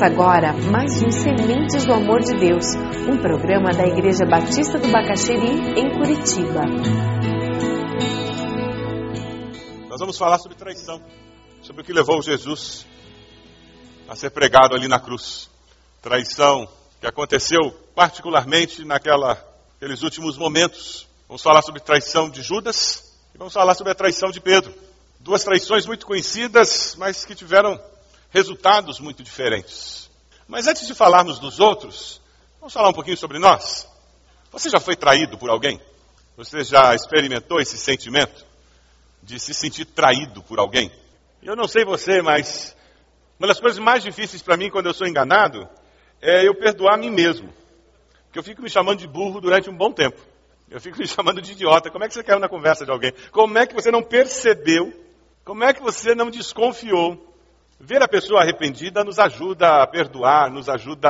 Começa agora mais um Sementes do Amor de Deus, um programa da Igreja Batista do Bacaxeri, em Curitiba. Nós vamos falar sobre traição, sobre o que levou Jesus a ser pregado ali na cruz. Traição que aconteceu particularmente naqueles últimos momentos. Vamos falar sobre traição de Judas e vamos falar sobre a traição de Pedro. Duas traições muito conhecidas, mas que tiveram resultados muito diferentes. Mas antes de falarmos dos outros, vamos falar um pouquinho sobre nós. Você já foi traído por alguém? Você já experimentou esse sentimento de se sentir traído por alguém? Eu não sei você, mas uma das coisas mais difíceis para mim quando eu sou enganado é eu perdoar a mim mesmo. Porque eu fico me chamando de burro durante um bom tempo. Eu fico me chamando de idiota. Como é que você caiu na conversa de alguém? Como é que você não percebeu? Como é que você não desconfiou? Ver a pessoa arrependida nos ajuda a perdoar, nos ajuda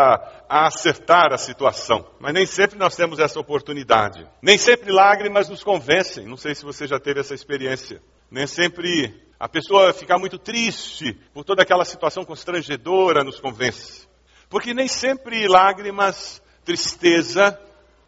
a acertar a situação. Mas nem sempre nós temos essa oportunidade. Nem sempre lágrimas nos convencem. Não sei se você já teve essa experiência. Nem sempre a pessoa ficar muito triste por toda aquela situação constrangedora nos convence. Porque nem sempre lágrimas, tristeza,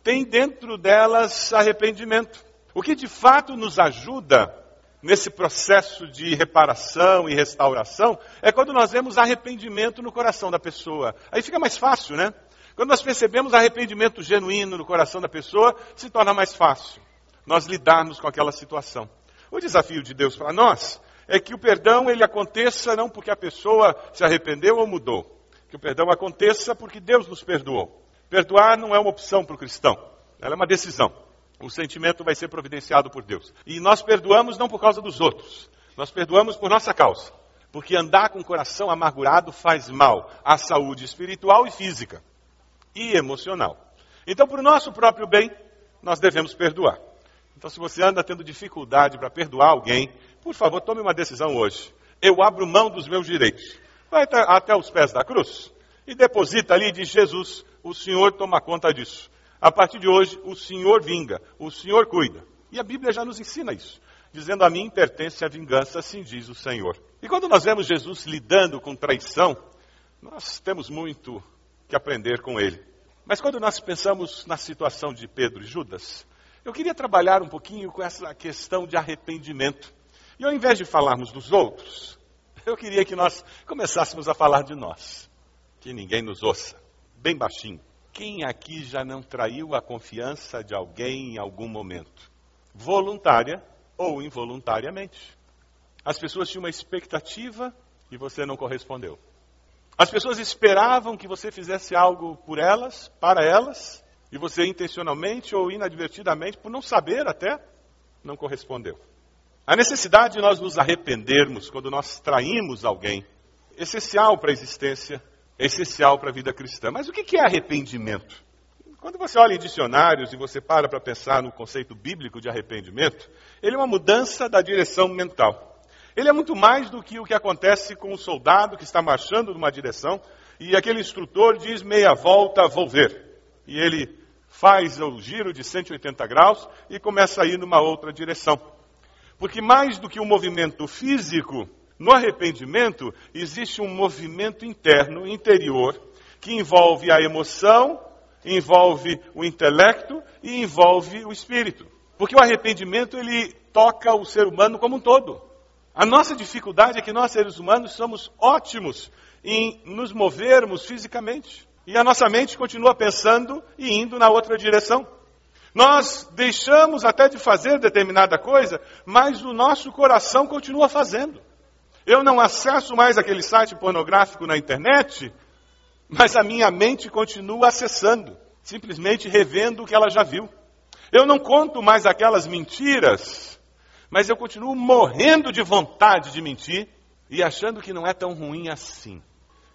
tem dentro delas arrependimento. O que de fato nos ajuda nesse processo de reparação e restauração é quando nós vemos arrependimento no coração da pessoa. Aí fica mais fácil, né? Quando nós percebemos arrependimento genuíno no coração da pessoa, se torna mais fácil nós lidarmos com aquela situação. O desafio de Deus para nós é que o perdão ele aconteça não porque a pessoa se arrependeu ou mudou. Que o perdão aconteça porque Deus nos perdoou. Perdoar não é uma opção para o cristão, ela é uma decisão. O sentimento vai ser providenciado por Deus. E nós perdoamos não por causa dos outros, nós perdoamos por nossa causa. Porque andar com o coração amargurado faz mal à saúde espiritual e física e emocional. Então, por nosso próprio bem, nós devemos perdoar. Então, se você anda tendo dificuldade para perdoar alguém, por favor, tome uma decisão hoje. Eu abro mão dos meus direitos. Vai até os pés da cruz e deposita ali de Jesus. O Senhor toma conta disso. A partir de hoje, o Senhor vinga, o Senhor cuida. E a Bíblia já nos ensina isso, dizendo: A mim pertence a vingança, assim diz o Senhor. E quando nós vemos Jesus lidando com traição, nós temos muito que aprender com ele. Mas quando nós pensamos na situação de Pedro e Judas, eu queria trabalhar um pouquinho com essa questão de arrependimento. E ao invés de falarmos dos outros, eu queria que nós começássemos a falar de nós. Que ninguém nos ouça, bem baixinho. Quem aqui já não traiu a confiança de alguém em algum momento? Voluntária ou involuntariamente. As pessoas tinham uma expectativa e você não correspondeu. As pessoas esperavam que você fizesse algo por elas, para elas, e você intencionalmente ou inadvertidamente, por não saber até, não correspondeu. A necessidade de nós nos arrependermos quando nós traímos alguém, essencial para a existência, é essencial para a vida cristã. Mas o que é arrependimento? Quando você olha em dicionários e você para para pensar no conceito bíblico de arrependimento, ele é uma mudança da direção mental. Ele é muito mais do que o que acontece com o soldado que está marchando numa direção e aquele instrutor diz meia volta, vou ver. E ele faz o giro de 180 graus e começa a ir numa outra direção. Porque mais do que um movimento físico, no arrependimento existe um movimento interno, interior, que envolve a emoção, envolve o intelecto e envolve o espírito. Porque o arrependimento ele toca o ser humano como um todo. A nossa dificuldade é que nós seres humanos somos ótimos em nos movermos fisicamente. E a nossa mente continua pensando e indo na outra direção. Nós deixamos até de fazer determinada coisa, mas o nosso coração continua fazendo. Eu não acesso mais aquele site pornográfico na internet, mas a minha mente continua acessando, simplesmente revendo o que ela já viu. Eu não conto mais aquelas mentiras, mas eu continuo morrendo de vontade de mentir e achando que não é tão ruim assim.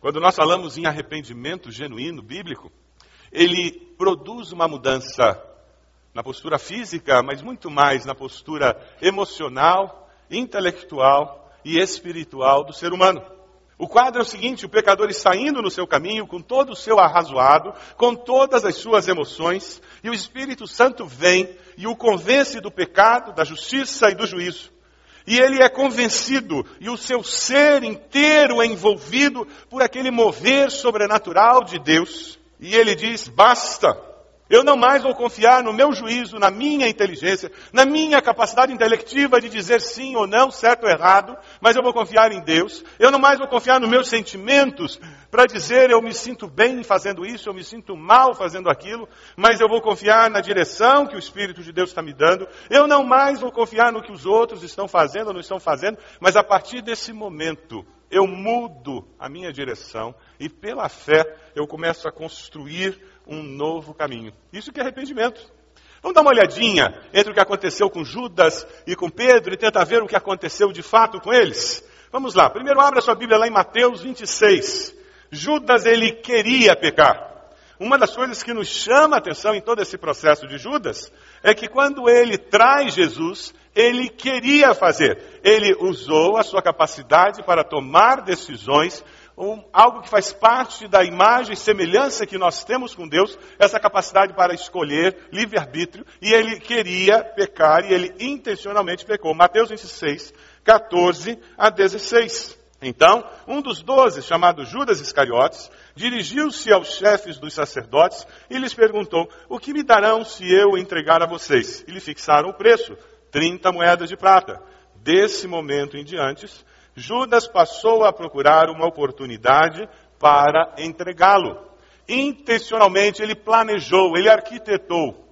Quando nós falamos em arrependimento genuíno bíblico, ele produz uma mudança na postura física, mas muito mais na postura emocional, intelectual e espiritual do ser humano. O quadro é o seguinte: o pecador está indo no seu caminho com todo o seu arrazoado, com todas as suas emoções, e o Espírito Santo vem e o convence do pecado, da justiça e do juízo. E ele é convencido, e o seu ser inteiro é envolvido por aquele mover sobrenatural de Deus. E ele diz: basta. Eu não mais vou confiar no meu juízo, na minha inteligência, na minha capacidade intelectiva de dizer sim ou não, certo ou errado, mas eu vou confiar em Deus. Eu não mais vou confiar nos meus sentimentos para dizer eu me sinto bem fazendo isso, eu me sinto mal fazendo aquilo, mas eu vou confiar na direção que o Espírito de Deus está me dando. Eu não mais vou confiar no que os outros estão fazendo ou não estão fazendo, mas a partir desse momento eu mudo a minha direção e pela fé eu começo a construir um novo caminho. Isso que é arrependimento. Vamos dar uma olhadinha entre o que aconteceu com Judas e com Pedro e tentar ver o que aconteceu de fato com eles? Vamos lá. Primeiro abra sua Bíblia lá em Mateus 26. Judas ele queria pecar. Uma das coisas que nos chama a atenção em todo esse processo de Judas é que quando ele traz Jesus, ele queria fazer. Ele usou a sua capacidade para tomar decisões um, algo que faz parte da imagem e semelhança que nós temos com Deus, essa capacidade para escolher, livre-arbítrio, e ele queria pecar e ele intencionalmente pecou. Mateus 26, 14 a 16. Então, um dos doze, chamado Judas Iscariotes, dirigiu-se aos chefes dos sacerdotes e lhes perguntou: O que me darão se eu entregar a vocês? E lhe fixaram o preço: 30 moedas de prata. Desse momento em diante, Judas passou a procurar uma oportunidade para entregá-lo. Intencionalmente ele planejou, ele arquitetou.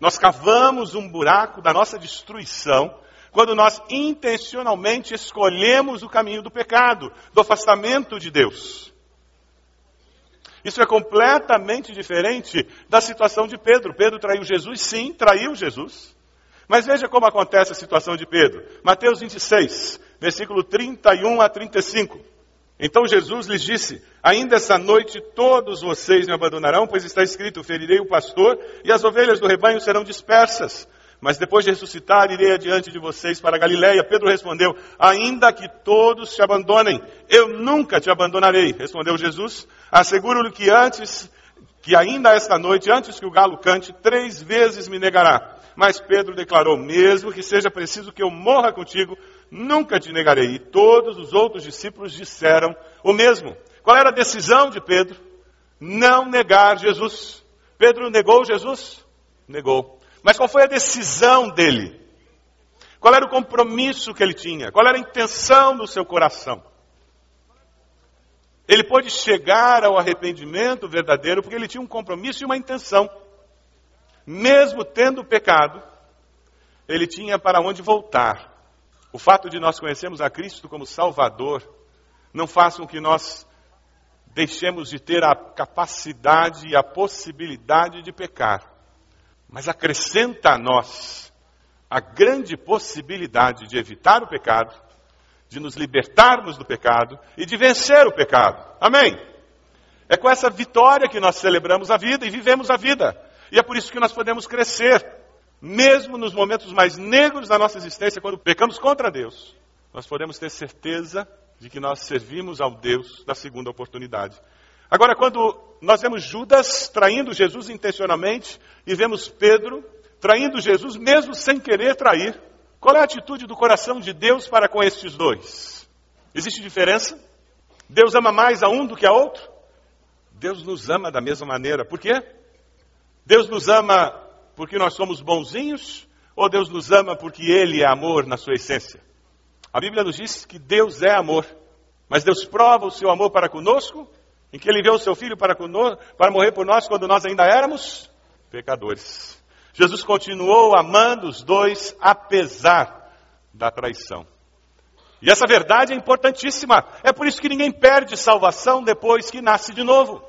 Nós cavamos um buraco da nossa destruição quando nós intencionalmente escolhemos o caminho do pecado, do afastamento de Deus. Isso é completamente diferente da situação de Pedro. Pedro traiu Jesus, sim, traiu Jesus. Mas veja como acontece a situação de Pedro. Mateus 26, versículo 31 a 35. Então Jesus lhes disse: Ainda essa noite todos vocês me abandonarão, pois está escrito: Ferirei o pastor e as ovelhas do rebanho serão dispersas. Mas depois de ressuscitar, irei adiante de vocês para Galiléia. Pedro respondeu: Ainda que todos te abandonem, eu nunca te abandonarei. Respondeu Jesus: Asseguro-lhe que antes, que ainda esta noite, antes que o galo cante, três vezes me negará. Mas Pedro declarou: Mesmo que seja preciso que eu morra contigo, nunca te negarei. E todos os outros discípulos disseram o mesmo. Qual era a decisão de Pedro? Não negar Jesus. Pedro negou Jesus? Negou. Mas qual foi a decisão dele? Qual era o compromisso que ele tinha? Qual era a intenção do seu coração? Ele pôde chegar ao arrependimento verdadeiro porque ele tinha um compromisso e uma intenção mesmo tendo pecado, ele tinha para onde voltar. O fato de nós conhecermos a Cristo como Salvador não faz com que nós deixemos de ter a capacidade e a possibilidade de pecar, mas acrescenta a nós a grande possibilidade de evitar o pecado, de nos libertarmos do pecado e de vencer o pecado. Amém? É com essa vitória que nós celebramos a vida e vivemos a vida. E é por isso que nós podemos crescer, mesmo nos momentos mais negros da nossa existência, quando pecamos contra Deus. Nós podemos ter certeza de que nós servimos ao Deus da segunda oportunidade. Agora, quando nós vemos Judas traindo Jesus intencionalmente e vemos Pedro traindo Jesus mesmo sem querer trair, qual é a atitude do coração de Deus para com estes dois? Existe diferença? Deus ama mais a um do que a outro? Deus nos ama da mesma maneira. Por quê? Deus nos ama porque nós somos bonzinhos ou Deus nos ama porque Ele é amor na sua essência? A Bíblia nos diz que Deus é amor, mas Deus prova o seu amor para conosco, em que Ele enviou o seu Filho para, conosco, para morrer por nós quando nós ainda éramos pecadores. Jesus continuou amando os dois apesar da traição. E essa verdade é importantíssima. É por isso que ninguém perde salvação depois que nasce de novo.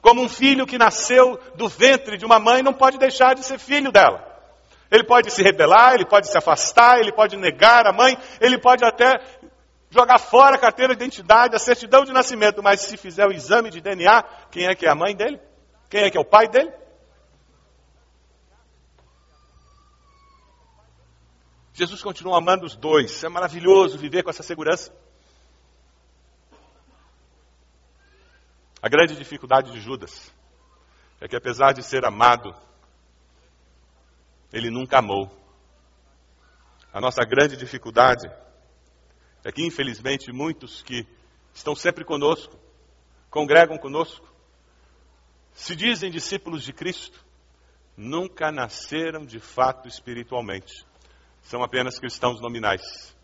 Como um filho que nasceu do ventre de uma mãe não pode deixar de ser filho dela. Ele pode se rebelar, ele pode se afastar, ele pode negar a mãe, ele pode até jogar fora a carteira de identidade, a certidão de nascimento, mas se fizer o exame de DNA, quem é que é a mãe dele? Quem é que é o pai dele? Jesus continua amando os dois. É maravilhoso viver com essa segurança. A grande dificuldade de Judas é que, apesar de ser amado, ele nunca amou. A nossa grande dificuldade é que, infelizmente, muitos que estão sempre conosco, congregam conosco, se dizem discípulos de Cristo, nunca nasceram de fato espiritualmente. São apenas cristãos nominais,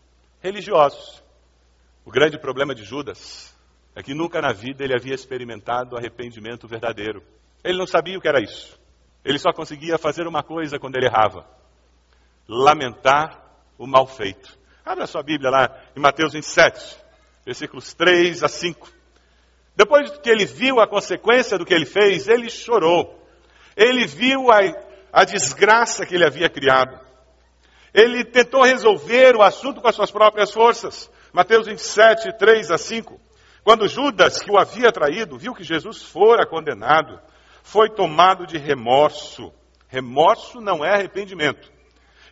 religiosos. O grande problema de Judas é que nunca na vida ele havia experimentado arrependimento verdadeiro. Ele não sabia o que era isso. Ele só conseguia fazer uma coisa quando ele errava: lamentar o mal feito. Abra sua Bíblia lá em Mateus 27, versículos 3 a 5. Depois que ele viu a consequência do que ele fez, ele chorou. Ele viu a, a desgraça que ele havia criado. Ele tentou resolver o assunto com as suas próprias forças. Mateus 27, 3 a 5. Quando Judas, que o havia traído, viu que Jesus fora condenado, foi tomado de remorso. Remorso não é arrependimento.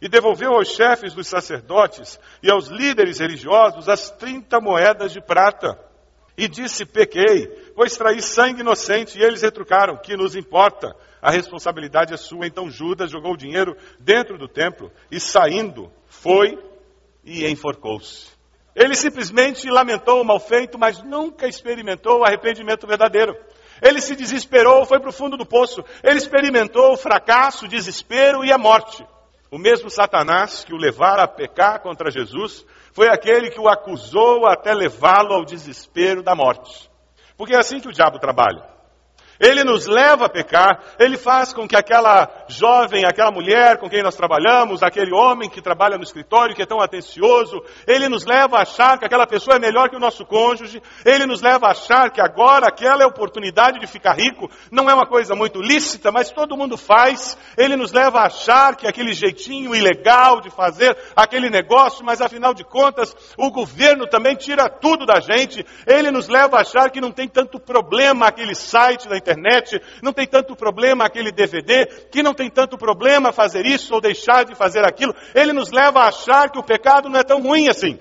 E devolveu aos chefes dos sacerdotes e aos líderes religiosos as 30 moedas de prata. E disse: Pequei, pois traí sangue inocente. E eles retrucaram: Que nos importa? A responsabilidade é sua. Então Judas jogou o dinheiro dentro do templo e, saindo, foi e enforcou-se. Ele simplesmente lamentou o mal feito, mas nunca experimentou o arrependimento verdadeiro. Ele se desesperou, foi para o fundo do poço. Ele experimentou o fracasso, o desespero e a morte. O mesmo Satanás que o levara a pecar contra Jesus foi aquele que o acusou até levá-lo ao desespero da morte. Porque é assim que o diabo trabalha. Ele nos leva a pecar, ele faz com que aquela jovem, aquela mulher com quem nós trabalhamos, aquele homem que trabalha no escritório, que é tão atencioso, ele nos leva a achar que aquela pessoa é melhor que o nosso cônjuge, ele nos leva a achar que agora aquela é a oportunidade de ficar rico, não é uma coisa muito lícita, mas todo mundo faz, ele nos leva a achar que aquele jeitinho ilegal de fazer aquele negócio, mas afinal de contas, o governo também tira tudo da gente, ele nos leva a achar que não tem tanto problema aquele site da internet, internet, não tem tanto problema aquele DVD, que não tem tanto problema fazer isso ou deixar de fazer aquilo. Ele nos leva a achar que o pecado não é tão ruim assim.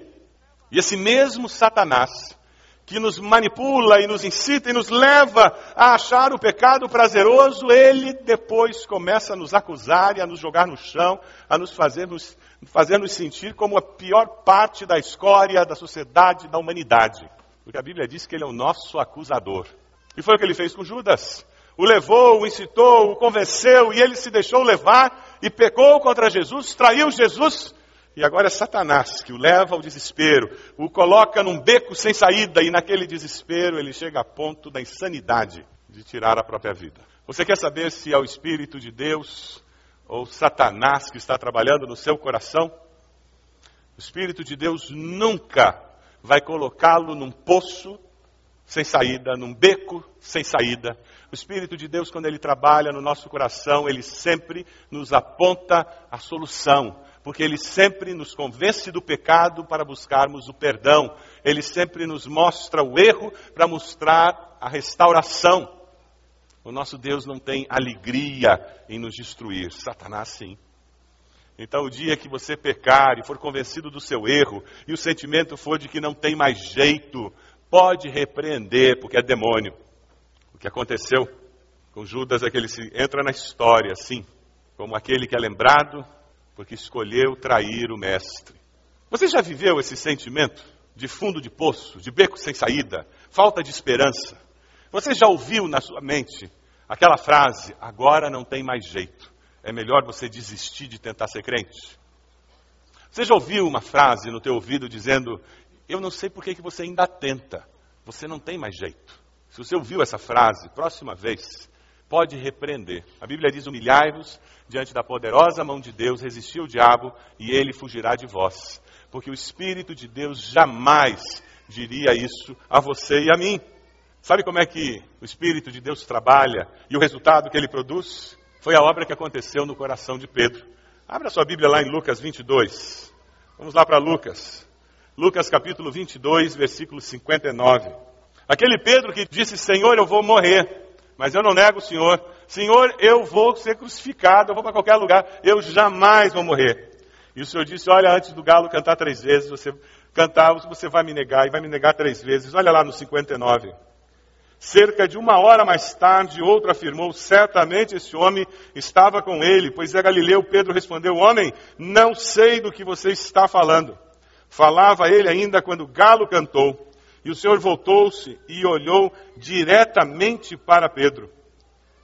E esse mesmo Satanás, que nos manipula e nos incita e nos leva a achar o pecado prazeroso, ele depois começa a nos acusar e a nos jogar no chão, a nos fazer nos, fazer nos sentir como a pior parte da escória da sociedade, da humanidade. Porque a Bíblia diz que ele é o nosso acusador. E foi o que ele fez com Judas. O levou, o incitou, o convenceu e ele se deixou levar e pecou contra Jesus, traiu Jesus. E agora é Satanás que o leva ao desespero, o coloca num beco sem saída e naquele desespero ele chega a ponto da insanidade de tirar a própria vida. Você quer saber se é o Espírito de Deus ou Satanás que está trabalhando no seu coração? O Espírito de Deus nunca vai colocá-lo num poço sem saída, num beco sem saída. O Espírito de Deus, quando ele trabalha no nosso coração, ele sempre nos aponta a solução, porque ele sempre nos convence do pecado para buscarmos o perdão. Ele sempre nos mostra o erro para mostrar a restauração. O nosso Deus não tem alegria em nos destruir, Satanás sim. Então, o dia que você pecar e for convencido do seu erro, e o sentimento for de que não tem mais jeito, pode repreender, porque é demônio. O que aconteceu com Judas é que ele entra na história, assim, como aquele que é lembrado porque escolheu trair o mestre. Você já viveu esse sentimento de fundo de poço, de beco sem saída, falta de esperança? Você já ouviu na sua mente aquela frase: agora não tem mais jeito, é melhor você desistir de tentar ser crente? Você já ouviu uma frase no teu ouvido dizendo: eu não sei por que, você ainda tenta. Você não tem mais jeito. Se você ouviu essa frase, próxima vez, pode repreender. A Bíblia diz: humilhai-vos diante da poderosa mão de Deus, resistir o diabo e ele fugirá de vós. Porque o Espírito de Deus jamais diria isso a você e a mim. Sabe como é que o Espírito de Deus trabalha e o resultado que ele produz? Foi a obra que aconteceu no coração de Pedro. Abra sua Bíblia lá em Lucas 22. Vamos lá para Lucas. Lucas capítulo 22, versículo 59. Aquele Pedro que disse: Senhor, eu vou morrer, mas eu não nego o Senhor. Senhor, eu vou ser crucificado, eu vou para qualquer lugar, eu jamais vou morrer. E o Senhor disse: Olha, antes do galo cantar três vezes, você cantar, você vai me negar, e vai me negar três vezes. Olha lá no 59. Cerca de uma hora mais tarde, outro afirmou: Certamente esse homem estava com ele, pois é Galileu. Pedro respondeu: Homem, não sei do que você está falando. Falava ele ainda quando o galo cantou. E o Senhor voltou-se e olhou diretamente para Pedro.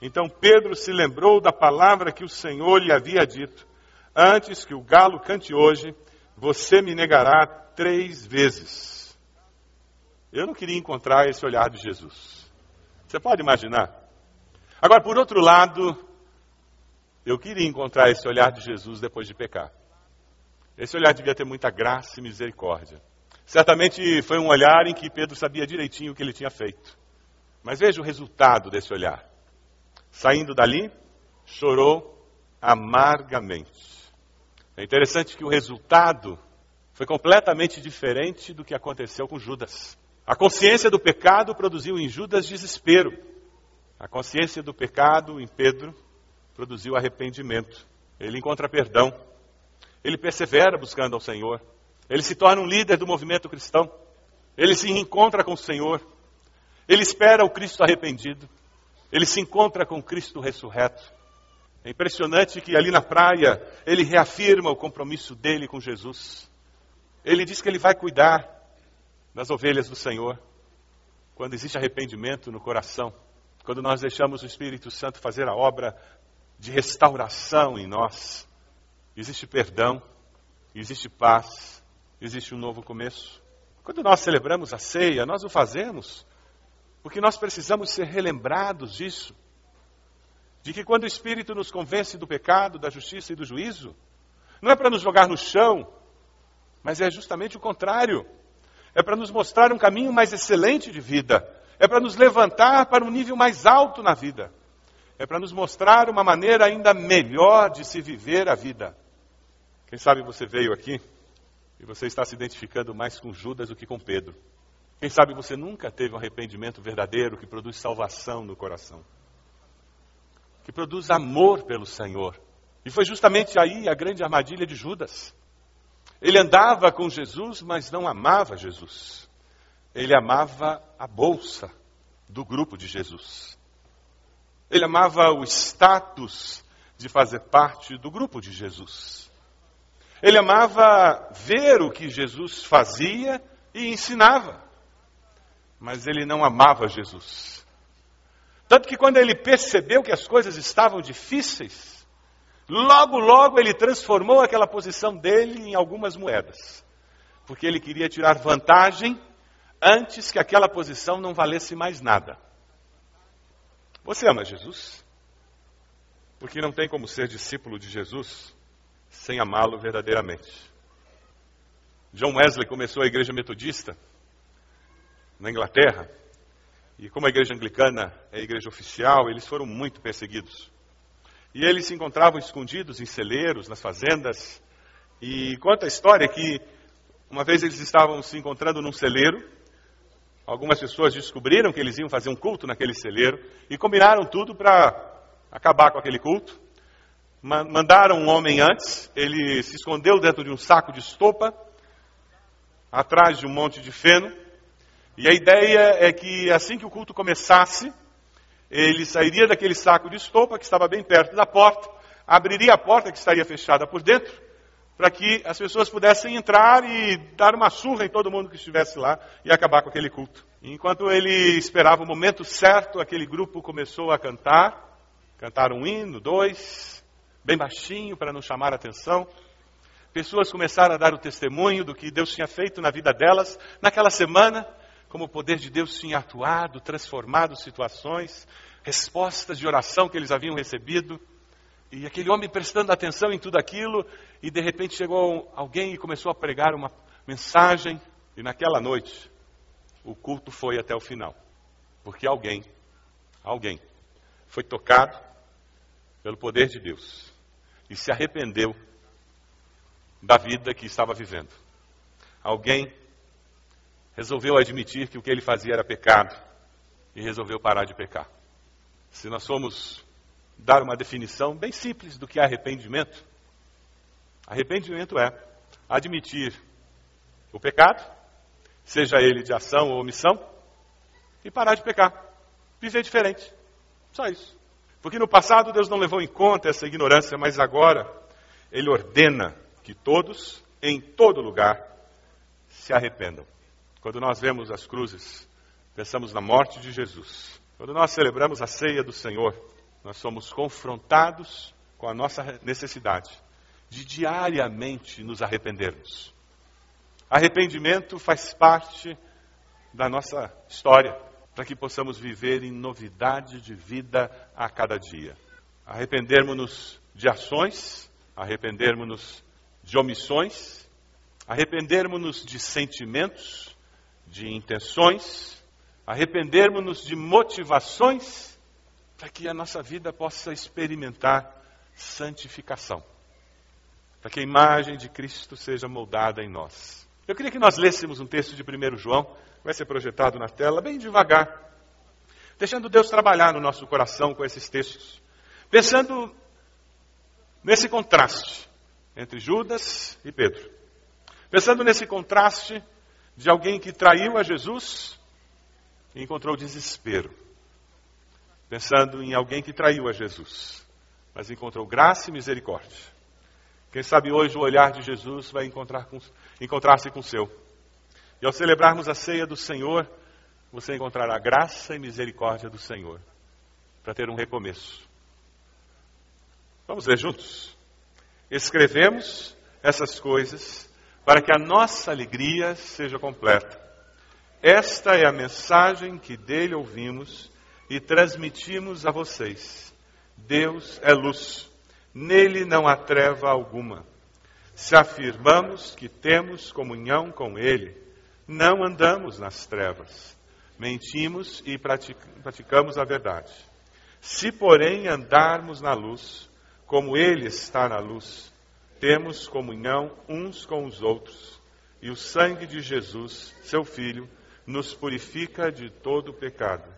Então Pedro se lembrou da palavra que o Senhor lhe havia dito: Antes que o galo cante hoje, você me negará três vezes. Eu não queria encontrar esse olhar de Jesus. Você pode imaginar? Agora, por outro lado, eu queria encontrar esse olhar de Jesus depois de pecar. Esse olhar devia ter muita graça e misericórdia. Certamente foi um olhar em que Pedro sabia direitinho o que ele tinha feito. Mas veja o resultado desse olhar. Saindo dali, chorou amargamente. É interessante que o resultado foi completamente diferente do que aconteceu com Judas. A consciência do pecado produziu em Judas desespero. A consciência do pecado em Pedro produziu arrependimento. Ele encontra perdão. Ele persevera buscando ao Senhor. Ele se torna um líder do movimento cristão. Ele se encontra com o Senhor. Ele espera o Cristo arrependido. Ele se encontra com Cristo ressurreto. É impressionante que ali na praia ele reafirma o compromisso dele com Jesus. Ele diz que ele vai cuidar das ovelhas do Senhor. Quando existe arrependimento no coração, quando nós deixamos o Espírito Santo fazer a obra de restauração em nós, existe perdão, existe paz, existe um novo começo. Quando nós celebramos a ceia, nós o fazemos porque nós precisamos ser relembrados disso. De que quando o Espírito nos convence do pecado, da justiça e do juízo, não é para nos jogar no chão, mas é justamente o contrário. É para nos mostrar um caminho mais excelente de vida. É para nos levantar para um nível mais alto na vida. É para nos mostrar uma maneira ainda melhor de se viver a vida. Quem sabe você veio aqui e você está se identificando mais com Judas do que com Pedro. Quem sabe você nunca teve um arrependimento verdadeiro que produz salvação no coração, que produz amor pelo Senhor. E foi justamente aí a grande armadilha de Judas. Ele andava com Jesus, mas não amava Jesus. Ele amava a bolsa do grupo de Jesus. Ele amava o status de fazer parte do grupo de Jesus. Ele amava ver o que Jesus fazia e ensinava mas ele não amava Jesus. Tanto que quando ele percebeu que as coisas estavam difíceis, logo, logo ele transformou aquela posição dele em algumas moedas. Porque ele queria tirar vantagem antes que aquela posição não valesse mais nada. Você ama Jesus? Porque não tem como ser discípulo de Jesus sem amá-lo verdadeiramente. John Wesley começou a igreja metodista na Inglaterra. E como a igreja anglicana é a igreja oficial, eles foram muito perseguidos. E eles se encontravam escondidos em celeiros, nas fazendas. E conta a história que uma vez eles estavam se encontrando num celeiro. Algumas pessoas descobriram que eles iam fazer um culto naquele celeiro e combinaram tudo para acabar com aquele culto. Mandaram um homem antes, ele se escondeu dentro de um saco de estopa, atrás de um monte de feno, e a ideia é que assim que o culto começasse, ele sairia daquele saco de estopa que estava bem perto da porta, abriria a porta que estaria fechada por dentro, para que as pessoas pudessem entrar e dar uma surra em todo mundo que estivesse lá e acabar com aquele culto. Enquanto ele esperava o momento certo, aquele grupo começou a cantar, cantaram um hino, dois, bem baixinho para não chamar atenção. Pessoas começaram a dar o testemunho do que Deus tinha feito na vida delas naquela semana como o poder de Deus tinha atuado, transformado situações, respostas de oração que eles haviam recebido. E aquele homem prestando atenção em tudo aquilo, e de repente chegou alguém e começou a pregar uma mensagem, e naquela noite o culto foi até o final. Porque alguém, alguém, foi tocado pelo poder de Deus e se arrependeu da vida que estava vivendo. Alguém resolveu admitir que o que ele fazia era pecado e resolveu parar de pecar. Se nós formos dar uma definição bem simples do que é arrependimento, arrependimento é admitir o pecado, seja ele de ação ou omissão, e parar de pecar. viver diferente. Só isso. Porque no passado Deus não levou em conta essa ignorância, mas agora Ele ordena que todos, em todo lugar, se arrependam. Quando nós vemos as cruzes, pensamos na morte de Jesus. Quando nós celebramos a ceia do Senhor, nós somos confrontados com a nossa necessidade de diariamente nos arrependermos. Arrependimento faz parte da nossa história, para que possamos viver em novidade de vida a cada dia. Arrependermos-nos de ações, arrependermos-nos de omissões, arrependermos-nos de sentimentos, de intenções, arrependermos-nos de motivações, para que a nossa vida possa experimentar santificação, para que a imagem de Cristo seja moldada em nós. Eu queria que nós lêssemos um texto de 1 João, vai ser projetado na tela, bem devagar, deixando Deus trabalhar no nosso coração com esses textos, pensando nesse contraste entre Judas e Pedro. Pensando nesse contraste de alguém que traiu a Jesus e encontrou desespero. Pensando em alguém que traiu a Jesus, mas encontrou graça e misericórdia. Quem sabe hoje o olhar de Jesus vai encontrar-se encontrar com o seu. E ao celebrarmos a ceia do Senhor, você encontrará graça e misericórdia do Senhor para ter um recomeço. Vamos ler juntos? Escrevemos essas coisas para que a nossa alegria seja completa. Esta é a mensagem que dele ouvimos e transmitimos a vocês. Deus é luz, nele não há treva alguma. Se afirmamos que temos comunhão com ele, não andamos nas trevas, mentimos e praticamos a verdade. Se, porém, andarmos na luz, como Ele está na luz, temos comunhão uns com os outros, e o sangue de Jesus, seu Filho, nos purifica de todo pecado.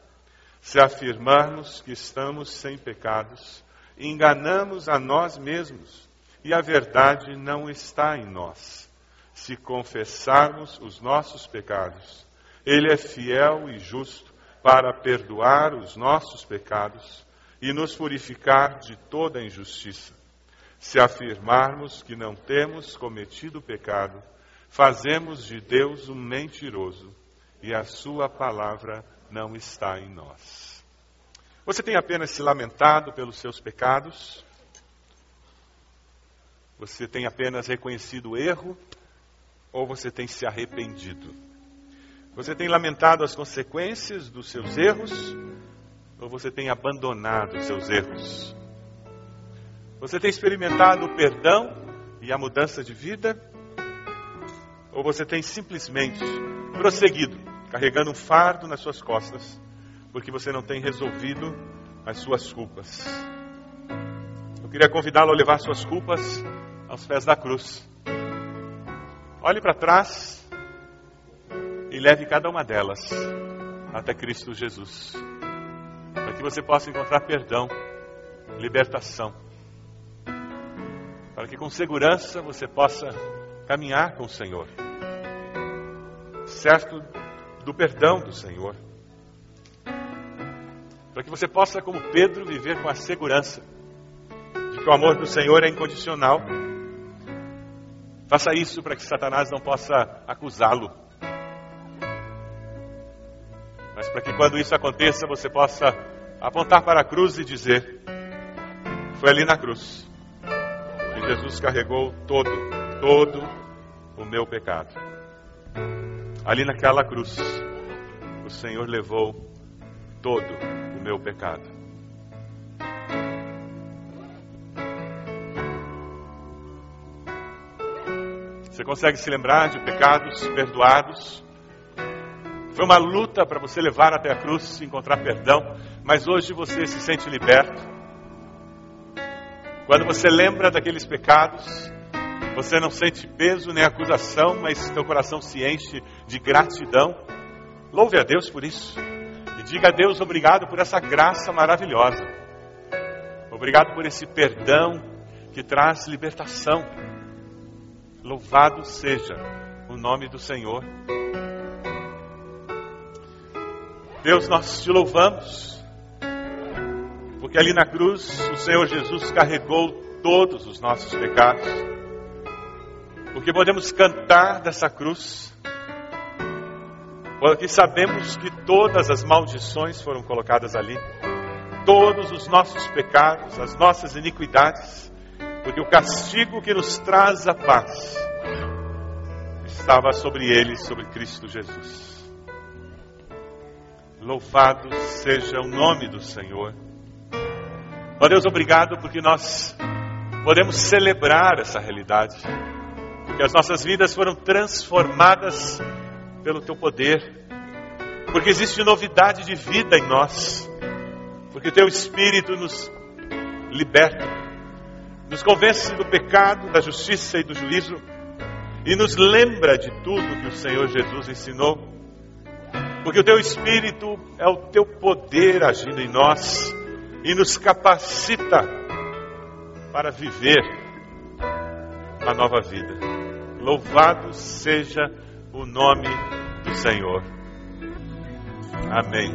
Se afirmarmos que estamos sem pecados, enganamos a nós mesmos, e a verdade não está em nós. Se confessarmos os nossos pecados, Ele é fiel e justo para perdoar os nossos pecados e nos purificar de toda injustiça. Se afirmarmos que não temos cometido pecado, fazemos de Deus um mentiroso e a Sua palavra não está em nós. Você tem apenas se lamentado pelos seus pecados? Você tem apenas reconhecido o erro? Ou você tem se arrependido? Você tem lamentado as consequências dos seus erros? ou você tem abandonado os seus erros? Você tem experimentado o perdão e a mudança de vida? Ou você tem simplesmente prosseguido, carregando um fardo nas suas costas, porque você não tem resolvido as suas culpas? Eu queria convidá-lo a levar suas culpas aos pés da cruz. Olhe para trás e leve cada uma delas até Cristo Jesus você possa encontrar perdão, libertação. Para que com segurança você possa caminhar com o Senhor. Certo do perdão do Senhor. Para que você possa, como Pedro, viver com a segurança de que o amor do Senhor é incondicional. Faça isso para que Satanás não possa acusá-lo. Mas para que quando isso aconteça, você possa apontar para a cruz e dizer: Foi ali na cruz que Jesus carregou todo, todo o meu pecado. Ali naquela cruz, o Senhor levou todo o meu pecado. Consegue se lembrar de pecados perdoados? Foi uma luta para você levar até a cruz e encontrar perdão mas hoje você se sente liberto. Quando você lembra daqueles pecados, você não sente peso nem acusação, mas teu coração se enche de gratidão. Louve a Deus por isso. E diga a Deus obrigado por essa graça maravilhosa. Obrigado por esse perdão que traz libertação. Louvado seja o nome do Senhor. Deus, nós te louvamos, porque ali na cruz o Senhor Jesus carregou todos os nossos pecados, porque podemos cantar dessa cruz, porque sabemos que todas as maldições foram colocadas ali, todos os nossos pecados, as nossas iniquidades, porque o castigo que nos traz a paz estava sobre ele, sobre Cristo Jesus. Louvado seja o nome do Senhor. Ó Deus, obrigado porque nós podemos celebrar essa realidade, porque as nossas vidas foram transformadas pelo Teu poder, porque existe novidade de vida em nós, porque Teu Espírito nos liberta, nos convence do pecado, da justiça e do juízo, e nos lembra de tudo que o Senhor Jesus ensinou porque o teu Espírito é o teu poder agindo em nós e nos capacita para viver uma nova vida. Louvado seja o nome do Senhor. Amém.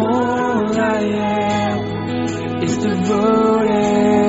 all I am is devoted.